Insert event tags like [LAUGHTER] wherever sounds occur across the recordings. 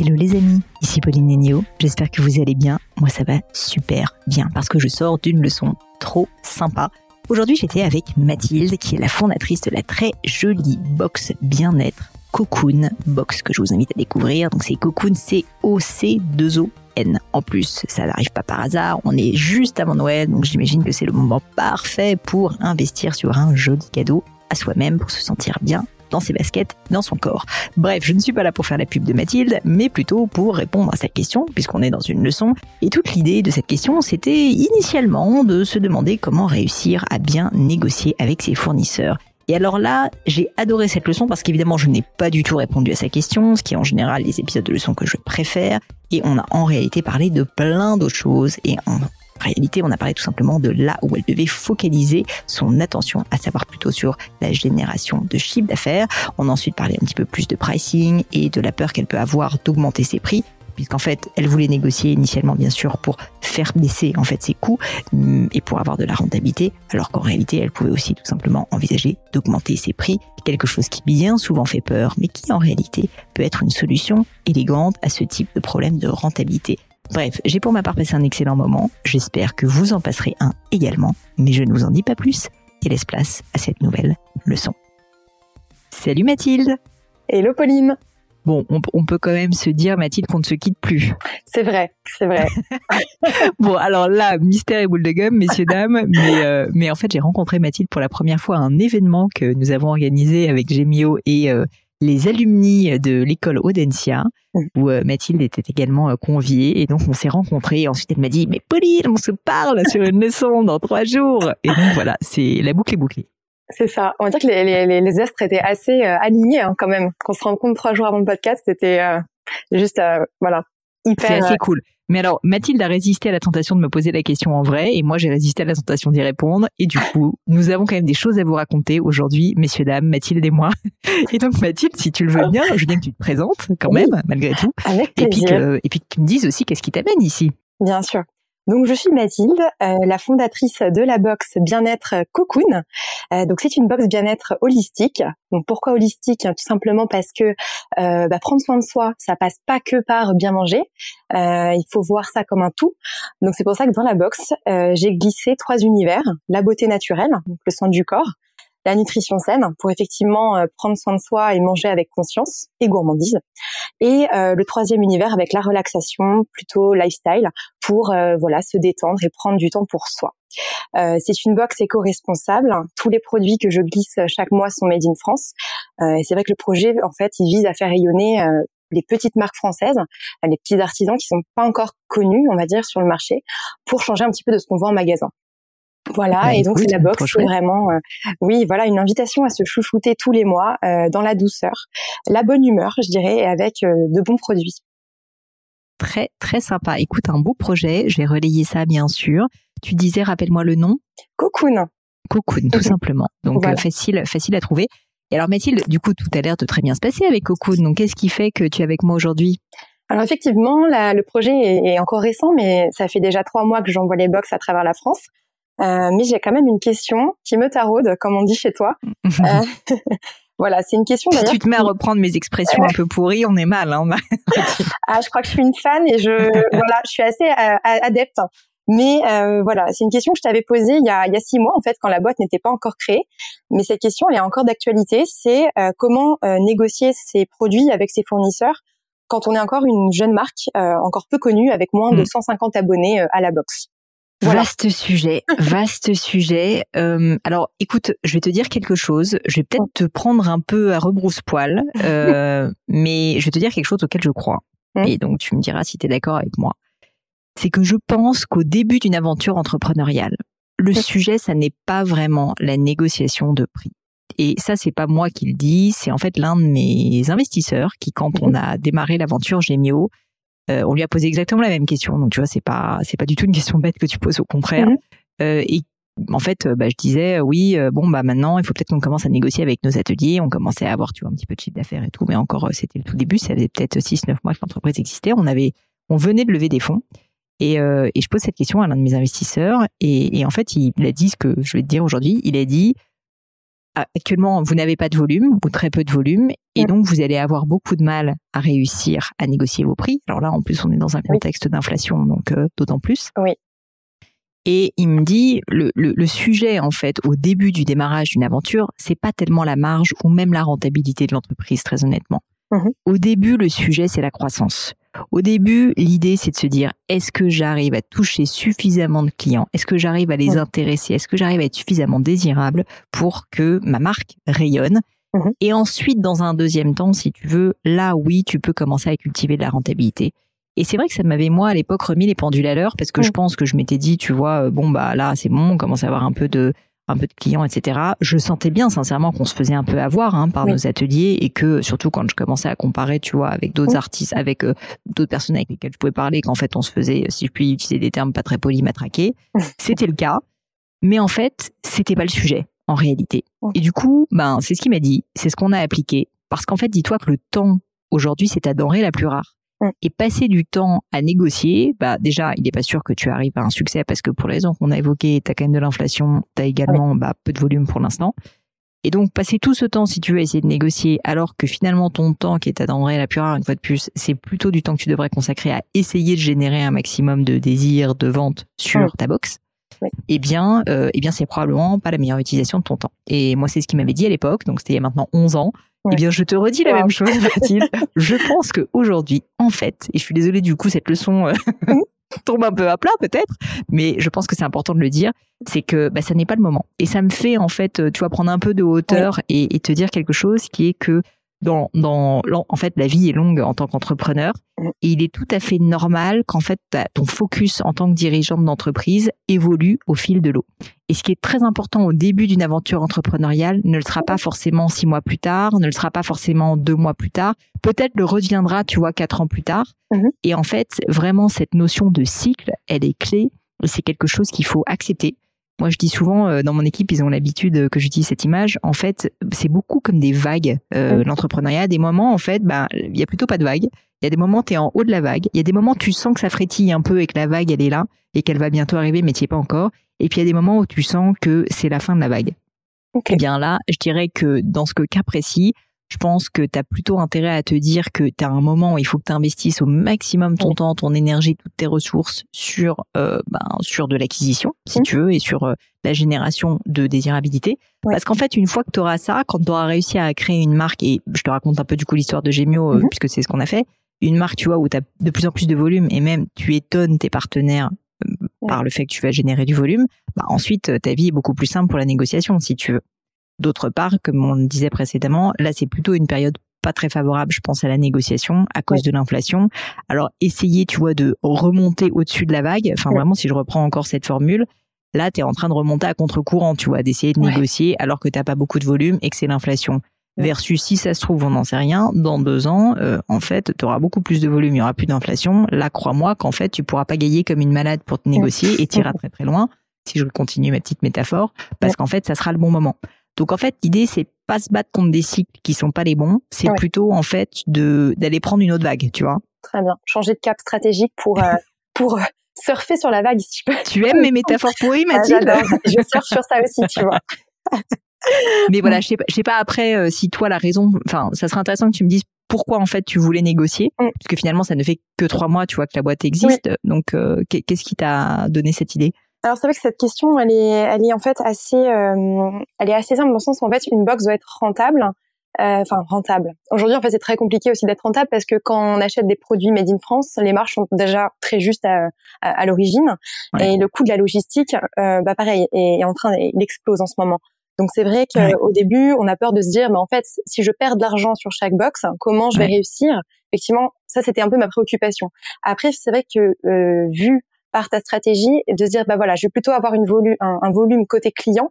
Hello les amis, ici Pauline Nenio, j'espère que vous allez bien. Moi ça va super bien parce que je sors d'une leçon trop sympa. Aujourd'hui j'étais avec Mathilde qui est la fondatrice de la très jolie box bien-être Cocoon Box que je vous invite à découvrir. Donc c'est Cocoon C-O-C-2-O-N. En plus, ça n'arrive pas par hasard. On est juste avant Noël, donc j'imagine que c'est le moment parfait pour investir sur un joli cadeau à soi-même pour se sentir bien dans ses baskets, dans son corps. Bref, je ne suis pas là pour faire la pub de Mathilde, mais plutôt pour répondre à cette question, puisqu'on est dans une leçon. Et toute l'idée de cette question, c'était initialement de se demander comment réussir à bien négocier avec ses fournisseurs. Et alors là, j'ai adoré cette leçon parce qu'évidemment, je n'ai pas du tout répondu à sa question, ce qui est en général les épisodes de leçon que je préfère. Et on a en réalité parlé de plein d'autres choses. Et en réalité, on a parlé tout simplement de là où elle devait focaliser son attention, à savoir plutôt sur la génération de chiffre d'affaires. On a ensuite parlé un petit peu plus de pricing et de la peur qu'elle peut avoir d'augmenter ses prix puisqu'en fait, elle voulait négocier initialement, bien sûr, pour faire baisser en fait ses coûts mm, et pour avoir de la rentabilité, alors qu'en réalité, elle pouvait aussi tout simplement envisager d'augmenter ses prix, quelque chose qui bien souvent fait peur, mais qui en réalité peut être une solution élégante à ce type de problème de rentabilité. Bref, j'ai pour ma part passé un excellent moment. J'espère que vous en passerez un également, mais je ne vous en dis pas plus et laisse place à cette nouvelle leçon. Salut Mathilde Hello Pauline Bon, on, peut quand même se dire, Mathilde, qu'on ne se quitte plus. C'est vrai, c'est vrai. [LAUGHS] bon, alors là, mystère et boule de gomme, messieurs, dames. Mais, euh, mais en fait, j'ai rencontré Mathilde pour la première fois à un événement que nous avons organisé avec Gemio et euh, les alumni de l'école Audencia, où euh, Mathilde était également conviée. Et donc, on s'est rencontrés. Ensuite, elle m'a dit, mais Pauline, on se parle sur une leçon dans trois jours. Et donc, voilà, c'est la boucle est bouclée. C'est ça. On va dire que les, les, les astres étaient assez euh, alignés hein, quand même. Qu'on se rende compte trois jours avant le podcast, c'était euh, juste euh, voilà hyper. C'est assez cool. Mais alors, Mathilde a résisté à la tentation de me poser la question en vrai, et moi j'ai résisté à la tentation d'y répondre. Et du coup, nous avons quand même des choses à vous raconter aujourd'hui, messieurs dames, Mathilde et moi. [LAUGHS] Et donc Mathilde, si tu le veux bien, je veux bien que tu te présentes quand même, malgré tout. Avec plaisir. Et puis que, et puis que tu me dises aussi qu'est-ce qui t'amène ici. Bien sûr. Donc je suis Mathilde, euh, la fondatrice de la box bien-être Cocoon. Euh, donc c'est une box bien-être holistique. Donc pourquoi holistique? Tout simplement parce que euh, bah, prendre soin de soi, ça passe pas que par bien manger. il faut voir ça comme un tout. Donc c'est pour ça que dans la box, j'ai glissé trois univers la beauté naturelle, donc le soin du corps, la nutrition saine pour effectivement euh, prendre soin de soi et manger avec conscience et gourmandise. Et euh, le troisième univers avec la relaxation, plutôt lifestyle, pour euh, voilà se détendre et prendre du temps pour soi. c'est une box éco-responsable. Tous les produits que je glisse chaque mois sont made in France. et c'est vrai que le projet, en fait, il vise à faire rayonner les petites marques françaises, les petits artisans qui sont pas encore connus, on va dire, sur le marché, pour changer un petit peu de ce qu'on voit en magasin. Voilà, bah, et donc la box, c'est vraiment, euh, oui, voilà, une invitation à se chouchouter tous les mois euh, dans la douceur, la bonne humeur, je dirais, et avec euh, de bons produits. Très très sympa. Écoute, un beau projet. Je vais relayer ça, bien sûr. Tu disais, rappelle-moi le nom. Cocoon. Cocoon, tout [LAUGHS] simplement. Donc facile, facile à trouver. Et alors Mathilde, du coup, tout a l'air de très bien se passer avec Cocoon. Donc qu'est-ce qui fait que tu es avec moi aujourd'hui? Alors effectivement, le projet est, encore récent, mais ça fait déjà trois mois que j'envoie les box à travers la France. Euh, mais j'ai quand même une question qui me taraude, comme on dit chez toi. [LAUGHS] Euh, [LAUGHS] voilà, c'est une question Si tu te mets à reprendre mes expressions un peu pourries, on est mal. Hein [LAUGHS] ah, je crois que je suis une fan et je voilà, je suis assez euh, adepte. Mais euh, voilà, c'est une question que je t'avais posée il y, a, il y a six mois en fait, quand la boîte n'était pas encore créée. Mais cette question, elle est encore d'actualité. C'est euh, comment euh, négocier ses produits avec ses fournisseurs quand on est encore une jeune marque, encore peu connue, avec moins de 150 mm. abonnés à la Vaste sujet, vaste sujet. Euh, alors, écoute, je vais te dire quelque chose. Je vais peut-être te prendre un peu à rebrousse-poil, [LAUGHS] euh, mais je vais te dire quelque chose auquel je crois. Mmh. Et donc, tu me diras si tu es d'accord avec moi. C'est que je pense qu'au début d'une aventure entrepreneuriale, le mmh. sujet, ça n'est pas vraiment la négociation de prix. Et ça, c'est pas moi qui le dis, c'est en fait l'un de mes investisseurs qui, quand on mmh. a démarré l'aventure Gémio, euh, on lui a posé exactement la même question. Donc tu vois, c'est pas c'est pas du tout une question bête que tu poses, au contraire. Mhm. Euh, et en fait, bah, je disais oui, euh, bon bah maintenant il faut peut-être qu'on commence à négocier avec nos ateliers. On commençait à avoir tu vois un petit peu de chiffre d'affaires et tout, mais encore c'était le tout début. Ça faisait peut-être 6-9 mois que l'entreprise existait. On avait on venait de lever des fonds. Et, et je pose cette question à l'un de mes investisseurs et, et en fait il a dit ce que je vais te dire aujourd'hui. Il a dit actuellement, vous n'avez pas de volume ou très peu de volume, et donc vous allez avoir beaucoup de mal à réussir à négocier vos prix. Alors là, en plus, on est dans un contexte d'inflation, donc euh, d'autant plus. Oui. Et il me dit le, le, sujet en fait au début du démarrage d'une aventure, c'est pas tellement la marge ou même la rentabilité de l'entreprise, très honnêtement. Mhm. Au début, le sujet c'est la croissance. Au début, l'idée, c'est de se dire, est-ce que j'arrive à toucher suffisamment de clients? Est-ce que j'arrive à les intéresser? Est-ce que j'arrive à être suffisamment désirable pour que ma marque rayonne? Mhm. Et ensuite, dans un deuxième temps, si tu veux, là, oui, tu peux commencer à cultiver de la rentabilité. Et c'est vrai que ça m'avait, moi, à l'époque, remis les pendules à l'heure parce que je pense que je m'étais dit, tu vois, euh, bon, bah là, c'est bon, on commence à avoir un peu de un peu de clients, etc. Je sentais bien sincèrement qu'on se faisait un peu avoir hein, par nos ateliers et que surtout quand je commençais à comparer, tu vois, avec d'autres artistes, avec euh, d'autres personnes avec lesquelles je pouvais parler, qu'en fait on se faisait, si je puis utiliser des termes pas très polis, matraquer. [LAUGHS] C'était le cas, mais en fait c'était pas le sujet en réalité. Et du coup, ben c'est ce qu'il m'a dit, c'est ce qu'on a appliqué, parce qu'en fait dis-toi que le temps aujourd'hui c'est ta denrée la plus rare. Mm. Et passer du temps à négocier, bah déjà, il n'est pas sûr que tu arrives à un succès parce que pour les raisons qu'on a évoquées, tu as quand même de l'inflation, tu as également bah, peu de volume pour l'instant. Et donc, passer tout ce temps, si tu veux, essayer de négocier, alors que finalement, ton temps, qui est ta denrée la plus rare, une fois de plus, c'est plutôt du temps que tu devrais consacrer à essayer de générer un maximum de désir, de vente sur mm. ta box. Eh bien, euh, eh bien, c'est probablement pas la meilleure utilisation de ton temps. Et moi, c'est ce qu'il m'avait dit à l'époque. Donc, c'était il y a maintenant 11 ans. Eh bien, je te redis la même chose, Mathilde. [LAUGHS] je pense qu'aujourd'hui, en fait, et je suis désolée du coup, cette leçon euh, [LAUGHS] tombe un peu à plat peut-être, mais je pense que c'est important de le dire, c'est que bah, ça n'est pas le moment. Et ça me fait en fait, euh, tu vois, prendre un peu de hauteur et, et te dire quelque chose qui est que dans, dans, en fait, la vie est longue en tant qu'entrepreneur mm. et il est tout à fait normal qu'en fait, ton focus en tant que dirigeant d'entreprise évolue au fil de l'eau. Et ce qui est très important au début d'une aventure entrepreneuriale ne le sera pas forcément six mois plus tard, ne le sera pas forcément deux mois plus tard, peut-être le reviendra, tu vois, quatre ans plus tard. Mm-hmm. Et en fait, vraiment, cette notion de cycle, elle est clé. C'est quelque chose qu'il faut accepter moi, je dis souvent, euh, dans mon équipe, ils ont l'habitude que j'utilise cette image. En fait, c'est beaucoup comme des vagues, euh, l'entrepreneuriat. Des moments, en fait, bah, il y a plutôt pas de vagues. Il y a des moments, tu es en haut de la vague. Il y a des moments, tu sens que ça frétille un peu et que la vague, elle est là et qu'elle va bientôt arriver, mais tu es pas encore. Et puis, il y a des moments où tu sens que c'est la fin de la vague. Et eh bien là, je dirais que dans ce cas précis, je pense que tu as plutôt intérêt à te dire que tu as un moment où il faut que tu investisses au maximum ton temps, ton énergie, toutes tes ressources sur euh, ben, sur de l'acquisition, si tu veux, et sur euh, la génération de désirabilité. Parce qu'en fait, une fois que tu auras ça, quand tu auras réussi à créer une marque, et je te raconte un peu du coup l'histoire de Gemio, euh, mmh puisque c'est ce qu'on a fait, une marque, tu vois, où tu as de plus en plus de volume, et même tu étonnes tes partenaires par le fait que tu vas générer du volume, bah ensuite ta vie est beaucoup plus simple pour la négociation, si tu veux. D'autre part, comme on le disait précédemment, là c'est plutôt une période pas très favorable, je pense, à la négociation à cause de l'inflation. Alors, essayer, tu vois, de remonter au-dessus de la vague. Enfin, vraiment, si je reprends encore cette formule, là, tu es en train de remonter à contre-courant, tu vois, d'essayer de négocier alors que t'as pas beaucoup de volume et que c'est l'inflation. Versus, si ça se trouve, on n'en sait rien, dans deux ans, euh, en fait, tu auras beaucoup plus de volume, il y aura plus d'inflation. Là, crois-moi qu'en fait, tu pourras pas gagner comme une malade pour te négocier et tirer [LAUGHS] très très loin, si je continue ma petite métaphore, parce qu'en fait, ça sera le bon moment. Donc en fait, l'idée c'est pas se battre contre des cycles qui sont pas les bons, c'est plutôt en fait de d'aller prendre une autre vague, tu vois. Très bien, changer de cap stratégique pour euh, [LAUGHS] pour euh, surfer sur la vague si je peux. Tu aimes mes métaphores pourries, ah, Mathilde Je surfe sur ça aussi, tu vois. [LAUGHS] Mais voilà, je sais pas, je sais pas après euh, si toi la raison, enfin, ça serait intéressant que tu me dises pourquoi en fait tu voulais négocier, Mm. parce que finalement ça ne fait que trois mois, tu vois que la boîte existe. Donc euh, qu'est- qu'est-ce qui t'a donné cette idée? Alors c'est vrai que cette question, elle est, elle est en fait assez, euh, elle est assez simple dans le sens où en fait une box doit être rentable. Euh, Enfin rentable. Aujourd'hui en fait c'est très compliqué aussi d'être rentable parce que quand on achète des produits made in France, les marges sont déjà très justes à, à, à l'origine Ouais. et le coût de la logistique, euh, bah pareil, est, est en train, il explose en ce moment. Donc c'est vrai qu'au Ouais. début on a peur de se dire mais en fait si je perds de l'argent sur chaque box, comment je vais Ouais. réussir? Effectivement ça c'était un peu ma préoccupation. Après c'est vrai que euh, vu par ta stratégie de se dire bah voilà je vais plutôt avoir une volu un, volume côté client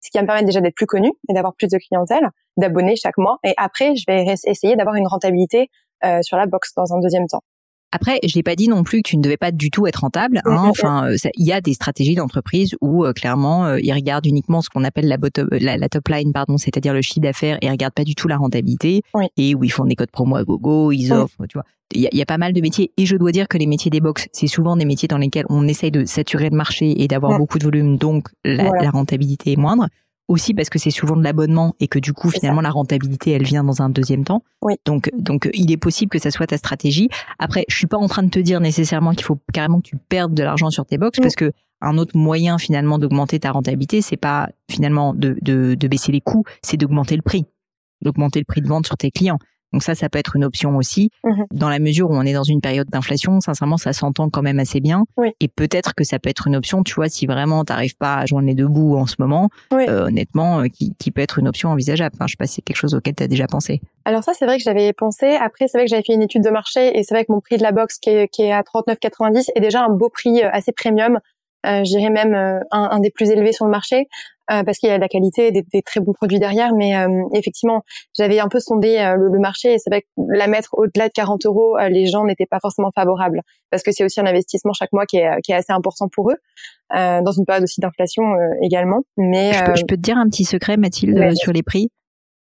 ce qui va me permettre déjà d'être plus connu et d'avoir plus de clientèle d'abonnés chaque mois. Et après je vais essayer d'avoir une rentabilité euh, sur la box dans un deuxième temps Après, je l'ai pas dit non plus que tu ne devais pas du tout être rentable. Hein. Enfin, euh, il y a des stratégies d'entreprise où euh, clairement euh, ils regardent uniquement ce qu'on appelle la, bottom, la, la top line, pardon, c'est-à-dire le chiffre d'affaires, et ils regardent pas du tout la rentabilité. Oui. Et où ils font des codes promo à gogo, ils offrent, tu vois. Il y, a, il y a pas mal de métiers. Et je dois dire que les métiers des box, c'est souvent des métiers dans lesquels on essaye de saturer le marché et d'avoir beaucoup de volume, donc la, Voilà. la rentabilité est moindre. Aussi parce que c'est souvent de l'abonnement et que du coup finalement la rentabilité elle vient dans un deuxième temps. Oui. Donc donc il est possible que ça soit ta stratégie. Après, je suis pas en train de te dire nécessairement qu'il faut carrément que tu perdes de l'argent sur tes box Mm. parce que un autre moyen finalement d'augmenter ta rentabilité, c'est pas finalement de, de, de baisser les coûts, c'est d'augmenter le prix, d'augmenter le prix de vente sur tes clients. Donc ça, ça peut être une option aussi. Mhm. Dans la mesure où on est dans une période d'inflation, sincèrement, ça s'entend quand même assez bien. Oui. Et peut-être que ça peut être une option, tu vois, si vraiment t'arrives pas à joindre les deux bouts en ce moment, Oui. euh, honnêtement, euh, qui, qui peut être une option envisageable. Enfin, je sais pas si c'est quelque chose auquel tu as déjà pensé. Alors ça, c'est vrai que j'avais pensé. Après, c'est vrai que j'avais fait une étude de marché et c'est vrai que mon prix de la box qui est, qui est à 39,90 est déjà un beau prix euh, assez premium. Euh, je dirais même euh, un, un des plus élevés sur le marché euh, parce qu'il y a de la qualité, et des, des très bons produits derrière. Mais euh, effectivement, j'avais un peu sondé euh, le, le marché et c'est vrai que la mettre au-delà de 40 euros, les gens n'étaient pas forcément favorables parce que c'est aussi un investissement chaque mois qui est, qui est assez important pour eux dans une période aussi d'inflation également. Mais Je peux, je peux te dire un petit secret, Mathilde, Ouais. sur les prix?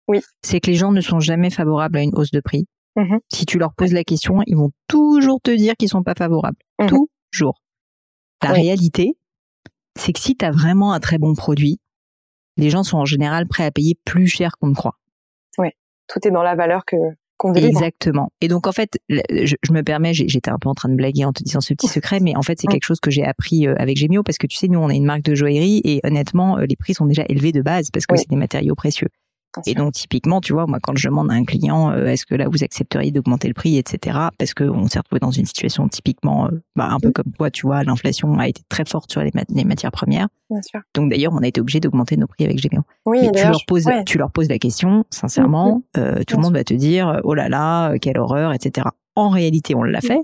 Oui. C'est que les gens ne sont jamais favorables à une hausse de prix. Mhm. Si tu leur poses la question, ils vont toujours te dire qu'ils sont pas favorables. Mhm. Toujours. La Oui. réalité, c'est que si tu as vraiment un très bon produit, les gens sont en général prêts à payer plus cher qu'on ne croit. tout est dans la valeur que qu'on délivre. Exactement. Et donc en fait, je, je me permets, j'étais un peu en train de blaguer en te disant ce petit secret, mais en fait c'est quelque chose que j'ai appris euh, avec Gemio parce que tu sais, nous on est une marque de joaillerie et honnêtement euh, les prix sont déjà élevés de base parce que Oui. c'est des matériaux précieux. Et donc typiquement, tu vois, moi quand je demande à un client, euh, est-ce que là vous accepteriez d'augmenter le prix, etc. Parce que on s'est retrouvé dans une situation typiquement, euh, bah, un peu Mm. comme toi, tu vois, l'inflation a été très forte sur les, mat- les matières premières. Bien sûr. Donc d'ailleurs, on a été obligé d'augmenter nos prix avec Gemio. Oui, Mais tu leur poses, je- ouais. tu leur poses la question, sincèrement, euh, tout Bien le monde va te dire, oh là là, quelle horreur, etc. En réalité, on l'a fait.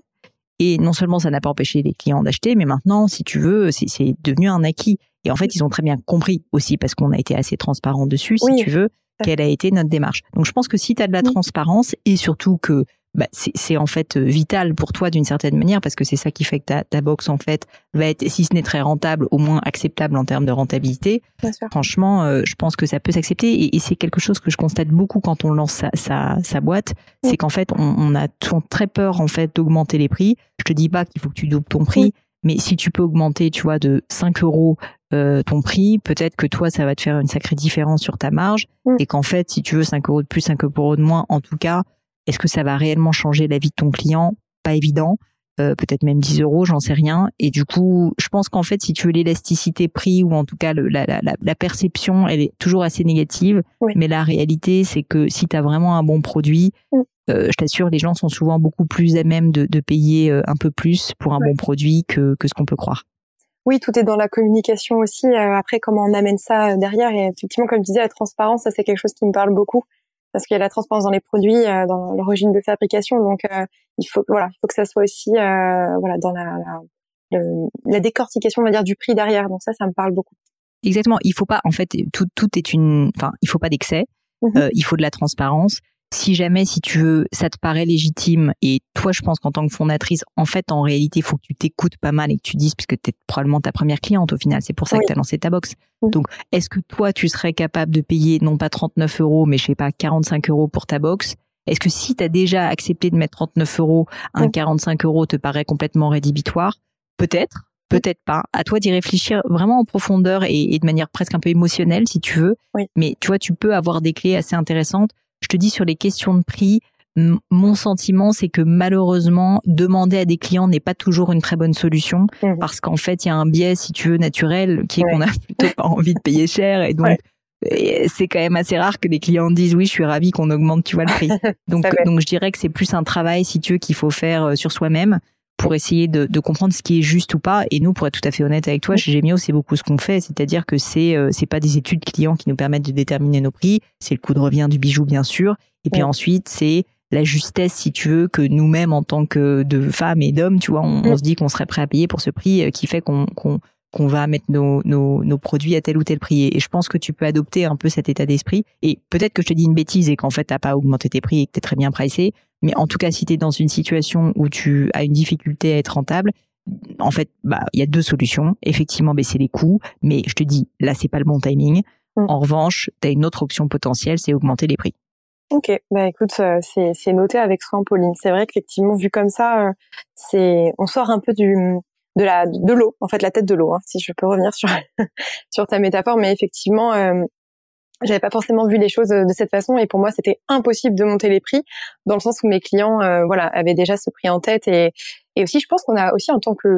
Et non seulement ça n'a pas empêché les clients d'acheter, mais maintenant, si tu veux, c'est c'est devenu un acquis. Et en fait, ils ont très bien compris aussi, parce qu'on a été assez transparent dessus, si Oui. tu veux, quelle a été notre démarche. Donc, je pense que si tu as de la Oui. transparence et surtout que bah, c'est c'est en fait euh, vital pour toi d'une certaine manière, parce que c'est ça qui fait que ta, ta box, en fait, va être, si ce n'est très rentable, au moins acceptable en termes de rentabilité franchement, euh, je pense que ça peut s'accepter et, et c'est quelque chose que je constate beaucoup quand on lance sa, sa, sa boîte, Oui. c'est qu'en fait, on, on a très peur en fait d'augmenter les prix. Je te dis pas qu'il faut que tu doubles ton prix, Oui. Mais si tu peux augmenter, tu vois, de 5 euros euh, ton prix, peut-être que toi, ça va te faire une sacrée différence sur ta marge et qu'en fait, si tu veux 5 euros de plus, 5 euros de moins, en tout cas, est-ce que ça va réellement changer la vie de ton client? Pas évident. Euh, peut-être même 10 euros, j'en sais rien. Et du coup, je pense qu'en fait, si tu veux l'élasticité prix ou en tout cas le, la, la, la, la perception, elle est toujours assez négative. Oui. Mais la réalité, c'est que si tu as vraiment un bon produit. Euh, je t'assure, les gens sont souvent beaucoup plus à même de, de payer euh, un peu plus pour un Ouais. bon produit que, que ce qu'on peut croire. Oui, tout est dans la communication aussi. Euh, après, comment on amène ça derrière Et effectivement, comme je disais, la transparence, ça c'est quelque chose qui me parle beaucoup parce qu'il y a la transparence dans les produits, dans l'origine de fabrication. Donc, il faut voilà, il faut que ça soit aussi voilà dans la, la, le- la décortication, on va dire, du prix derrière. Donc ça, ça me parle beaucoup. Exactement. Il faut pas, en fait, tout, tout est une, enfin, il faut pas d'excès. Mhm. Euh, il faut de la transparence. Si jamais, si tu veux, ça te paraît légitime et toi, je pense qu'en tant que fondatrice, en fait, en réalité, il faut que tu t'écoutes pas mal et que tu dises, puisque tu es probablement ta première cliente au final, c'est pour ça Oui. que tu as lancé ta box. Donc, est-ce que toi, tu serais capable de payer non pas 39 euros, mais je sais pas, 45 euros pour ta box? Est-ce que si tu as déjà accepté de mettre 39 euros, un Mhm. 45 euros te paraît complètement rédhibitoire? Peut-être, peut-être pas. À toi d'y réfléchir vraiment en profondeur et, et de manière presque un peu émotionnelle, si tu veux. Mais tu vois, tu peux avoir des clés assez intéressantes. Je te dis sur les questions de prix, mon sentiment, c'est que malheureusement, demander à des clients n'est pas toujours une très bonne solution mmh. parce qu'en fait, il y a un biais, si tu veux, naturel qui est qu'on a [LAUGHS] plutôt pas envie de payer cher et donc c'est quand même assez rare que les clients disent oui, je suis ravi qu'on augmente, tu vois, le prix. [LAUGHS] Donc, donc je dirais que c'est plus un travail, si tu veux, qu'il faut faire euh, sur soi-même pour essayer de, de, comprendre ce qui est juste ou pas. Et nous, pour être tout à fait honnête avec toi, chez Gemio, c'est beaucoup ce qu'on fait, c'est-à-dire que c'est euh, c'est pas des études clients qui nous permettent de déterminer nos prix, c'est le coût de revient du bijou bien sûr, et puis ensuite c'est la justesse, si tu veux, que nous-mêmes en tant que de femmes et d'hommes, tu vois, on, se dit qu'on serait prêt à payer pour ce prix euh, qui fait qu'on qu'on qu'on va mettre nos, nos, nos, produits à tel ou tel prix. Et je pense que tu peux adopter un peu cet état d'esprit. Et peut-être que je te dis une bêtise et qu'en fait, t'as pas augmenté tes prix et que t'es très bien pricé. Mais en tout cas, si tu es dans une situation où tu as une difficulté à être rentable, en fait, bah, il y a deux solutions. Effectivement, baisser les coûts, mais je te dis, là, c'est pas le bon timing. Mm. En revanche, tu as une autre option potentielle, c'est augmenter les prix. Ok, bah écoute, euh, c'est noté avec soin, Pauline. C'est vrai qu'effectivement, vu comme ça, euh, c'est on sort un peu du de la de l'eau, en fait, la tête de l'eau. Hein, si je peux revenir sur [LAUGHS] sur ta métaphore, mais effectivement, euh, j'avais pas forcément vu les choses de cette façon et pour moi c'était impossible de monter les prix dans le sens où mes clients euh, voilà avaient déjà ce prix en tête et et aussi je pense qu'on a aussi en tant que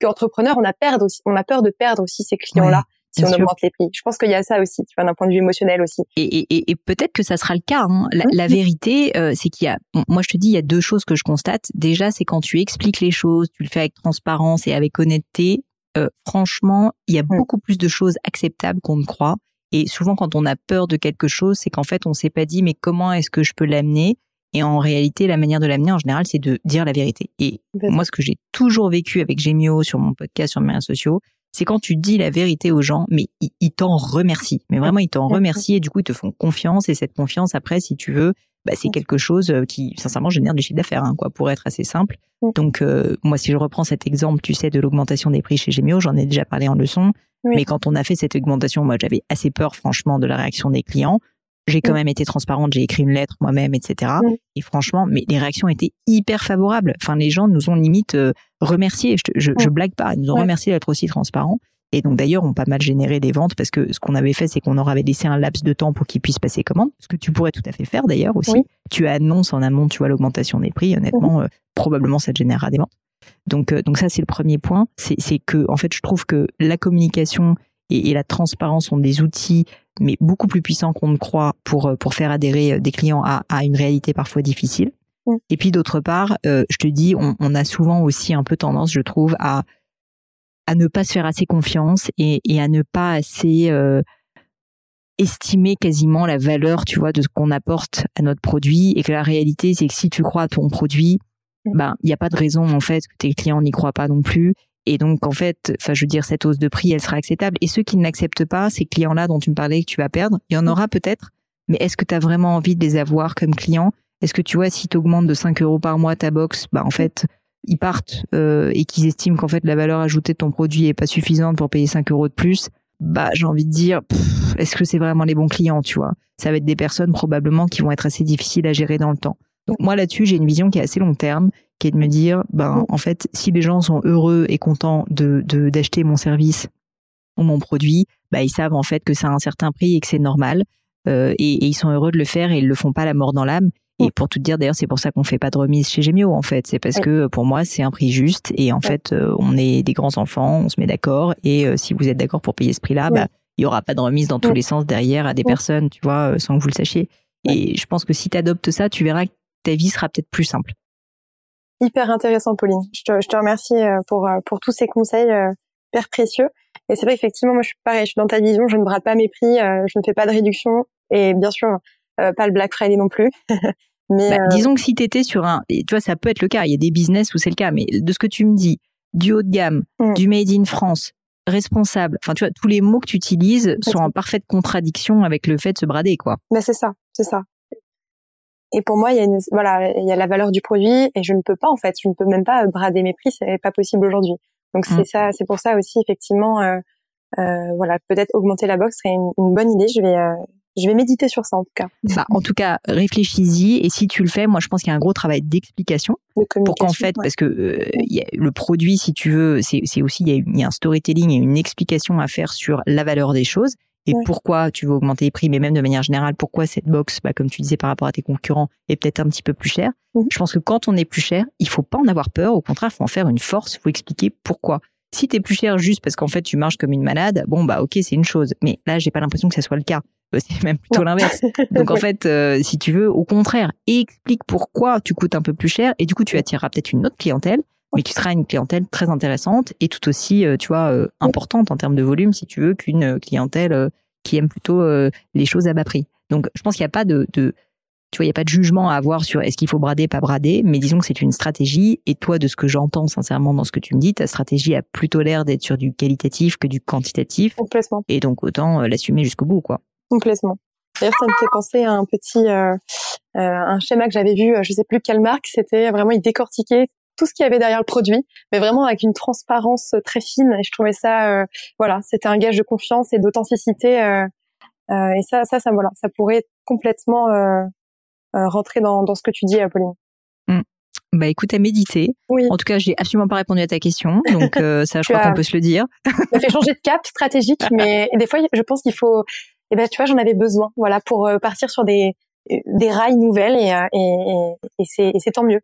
qu'entrepreneur on a peur aussi on a peur de perdre aussi ces clients là si on augmente les prix. Je pense qu'il y a ça aussi, tu vois, d'un point de vue émotionnel aussi. Et, et, et peut-être que ça sera le cas. Hein. La, mmh. vérité, euh, c'est qu'il y a, moi je te dis, il y a deux choses que je constate. Déjà, c'est quand tu expliques les choses, tu le fais avec transparence et avec honnêteté. Euh, franchement, il y a mmh. beaucoup plus de choses acceptables qu'on ne croit. Et souvent, quand on a peur de quelque chose, c'est qu'en fait, on s'est pas dit, mais comment est-ce que je peux l'amener? Et en réalité, la manière de l'amener, en général, c'est de dire la vérité. Et moi, ce que j'ai toujours vécu avec Gemio sur mon podcast, sur mes réseaux sociaux, c'est quand tu dis la vérité aux gens, mais ils, t'en remercient. Mais vraiment, ils t'en remercient et du coup, ils te font confiance. Et cette confiance, après, si tu veux, bah, c'est quelque chose euh, qui, sincèrement, génère du chiffre d'affaires, hein, quoi, pour être assez simple. Donc, euh, moi, si je reprends cet exemple, tu sais, de l'augmentation des prix chez Gemio, j'en ai déjà parlé en leçon. Mais quand on a fait cette augmentation, moi, j'avais assez peur, franchement, de la réaction des clients. J'ai quand même été transparente, j'ai écrit une lettre moi-même, etc. Et franchement, mais les réactions étaient hyper favorables. Enfin, les gens nous ont limite euh, remerciés. Je, je, je, blague pas, ils nous ont remercié d'être aussi transparents. Et donc d'ailleurs, on pas mal généré des ventes parce que ce qu'on avait fait, c'est qu'on leur avait laissé un laps de temps pour qu'ils puissent passer commande. Ce que tu pourrais tout à fait faire d'ailleurs aussi. Tu annonces en amont, tu vois, l'augmentation des prix. Honnêtement, euh, probablement ça te générera des ventes. Donc, euh, donc ça, c'est le premier point. C'est que, en fait, je trouve que la communication et, et, la transparence sont des outils, mais beaucoup plus puissants qu'on ne croit pour euh, pour faire adhérer euh, des clients à, à une réalité parfois difficile. Et puis d'autre part, euh, je te dis, on, on, a souvent aussi un peu tendance, je trouve, à à ne pas se faire assez confiance et, et à ne pas assez euh, estimer quasiment la valeur, tu vois, de ce qu'on apporte à notre produit. Et que la réalité, c'est que si tu crois à ton produit. Ben il n'y a pas de raison en fait que tes clients n'y croient pas non plus et donc, en fait, enfin, je veux dire, cette hausse de prix, elle sera acceptable. Et ceux qui ne l'acceptent pas, ces clients-là dont tu me parlais que tu vas perdre, il y en mm. aura peut-être. Mais est-ce que tu as vraiment envie de les avoir comme clients? Est-ce que tu vois, si tu augmentes de 5 euros par mois ta box, bah en fait, ils partent euh, et qu'ils estiment qu'en fait la valeur ajoutée de ton produit est pas suffisante pour payer 5 euros de plus, bah j'ai envie de dire, est-ce que c'est vraiment les bons clients, tu vois? Ça va être des personnes probablement qui vont être assez difficiles à gérer dans le temps. Donc moi là-dessus, j'ai une vision qui est assez long terme qui est de me dire, ben en fait, si les gens sont heureux et contents de d'acheter mon service ou mon produit, bah ils savent en fait que ça a un certain prix et que c'est normal, euh, et, ils sont heureux de le faire et ils le font pas la mort dans l'âme. Et pour tout dire, d'ailleurs, c'est pour ça qu'on fait pas de remise chez Gemio, en fait. C'est parce que pour moi, c'est un prix juste et en fait, euh, on est des grands enfants, on se met d'accord et euh, si vous êtes d'accord pour payer ce prix-là, bah il y aura pas de remise dans tous les sens derrière à des personnes, tu vois, sans que vous le sachiez. Et je pense que si tu adoptes ça, tu verras ta vie sera peut-être plus simple hyper intéressant, Pauline. Je te, je te remercie euh, pour, euh, pour tous ces conseils euh, hyper précieux. Et c'est vrai qu'effectivement, moi, je suis pareil, je suis dans ta vision, je ne brade pas mes prix, je ne fais pas de réduction, et bien sûr, pas le Black Friday non plus. [LAUGHS] mais bah, disons que si tu étais sur un, tu vois, ça peut être le cas. Il y a des business où c'est le cas, mais de ce que tu me dis, du haut de gamme, mm. du made in France, responsable. Enfin, tu vois, tous les mots que tu utilises sont en parfaite contradiction avec le fait de se brader, quoi. Ben c'est ça, c'est ça. Et pour moi, il y a une, voilà, il y a la valeur du produit et je ne peux pas en fait, je ne peux même pas brader mes prix, c'est pas possible aujourd'hui. Donc c'est mm. ça, c'est pour ça aussi effectivement, euh, euh, voilà, peut-être augmenter la box serait une, bonne idée. Je vais, euh, je vais méditer sur ça en tout cas. Bah, en tout cas, réfléchis-y et si tu le fais, moi je pense qu'il y a un gros travail d'explication pour qu'en fait, parce que euh, y a le produit, si tu veux, c'est aussi il y, y a un storytelling et une explication à faire sur la valeur des choses. Et pourquoi tu veux augmenter les prix, mais même de manière générale, pourquoi cette box, bah, comme tu disais par rapport à tes concurrents, est peut-être un petit peu plus chère? Mhm. Je pense que quand on est plus cher, il faut pas en avoir peur. Au contraire, il faut en faire une force. Il faut expliquer pourquoi. Si tu es plus cher juste parce qu'en fait tu marches comme une malade, bon bah ok c'est une chose. Mais là j'ai pas l'impression que ça soit le cas. Euh, c'est même plutôt l'inverse. [LAUGHS] Donc en fait, euh, si tu veux, au contraire, explique pourquoi tu coûtes un peu plus cher et du coup tu attireras peut-être une autre clientèle mais tu seras une clientèle très intéressante et tout aussi, euh, tu vois, importante en termes de volume, si tu veux, qu'une clientèle qui aime plutôt les choses à bas prix. Donc, je pense qu'il n'y a pas de, de, tu vois, il n'y a pas de jugement à avoir sur est-ce qu'il faut brader, pas brader, mais disons que c'est une stratégie. Et toi, de ce que j'entends sincèrement dans ce que tu me dis, ta stratégie a plutôt l'air d'être sur du qualitatif que du quantitatif. Complètement. Et donc, autant l'assumer jusqu'au bout, quoi. Complètement. D'ailleurs, ça me fait penser à un petit euh, euh, un schéma que j'avais vu, je sais plus quelle marque, c'était vraiment il décortiquait tout ce qu'il y avait derrière le produit, mais vraiment avec une transparence très fine. Et je trouvais ça, euh, voilà, c'était un gage de confiance et d'authenticité. Euh, euh, et ça, ça, ça, voilà, ça pourrait complètement rentrer dans, dans ce que tu dis, Apolline. Mmh. Bah écoute, à méditer. Oui. En tout cas, j'ai absolument pas répondu à ta question, donc ça, je crois qu'on peut se le dire. [LAUGHS] ça fait changer de cap stratégique, mais des fois, je pense qu'il faut et ben tu vois j'en avais besoin voilà pour euh, partir sur des des rails nouvelles et euh, et, et c'est c'est tant mieux.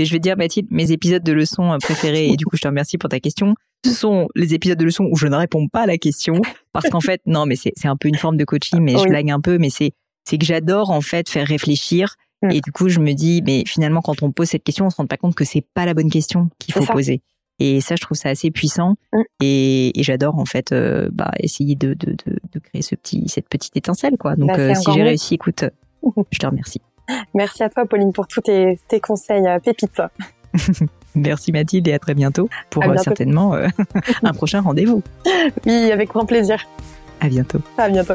Mais je vais te dire Mathilde, mes épisodes de leçons euh, préférés et du coup je te remercie pour ta question. Ce sont les épisodes de leçons où je ne réponds pas à la question parce qu'en fait non mais c'est un peu une forme de coaching mais je blague un peu mais c'est c'est que j'adore en fait faire réfléchir mm. et du coup je me dis mais finalement quand on pose cette question on se rend pas compte que c'est pas la bonne question qu'il faut poser. Et ça, je trouve ça assez puissant. Mm. Et, et j'adore en fait, euh, bah, essayer de, de, de, de, créer ce petit, cette petite étincelle, quoi. Donc, bah, euh, si j'ai réussi, écoute, [LAUGHS] je te remercie. Merci à toi, Pauline, pour tous tes, tes conseils euh, pépites. [LAUGHS] Merci Mathilde et à très bientôt pour certainement [LAUGHS] un prochain rendez-vous. Oui, avec grand plaisir. À bientôt. À bientôt.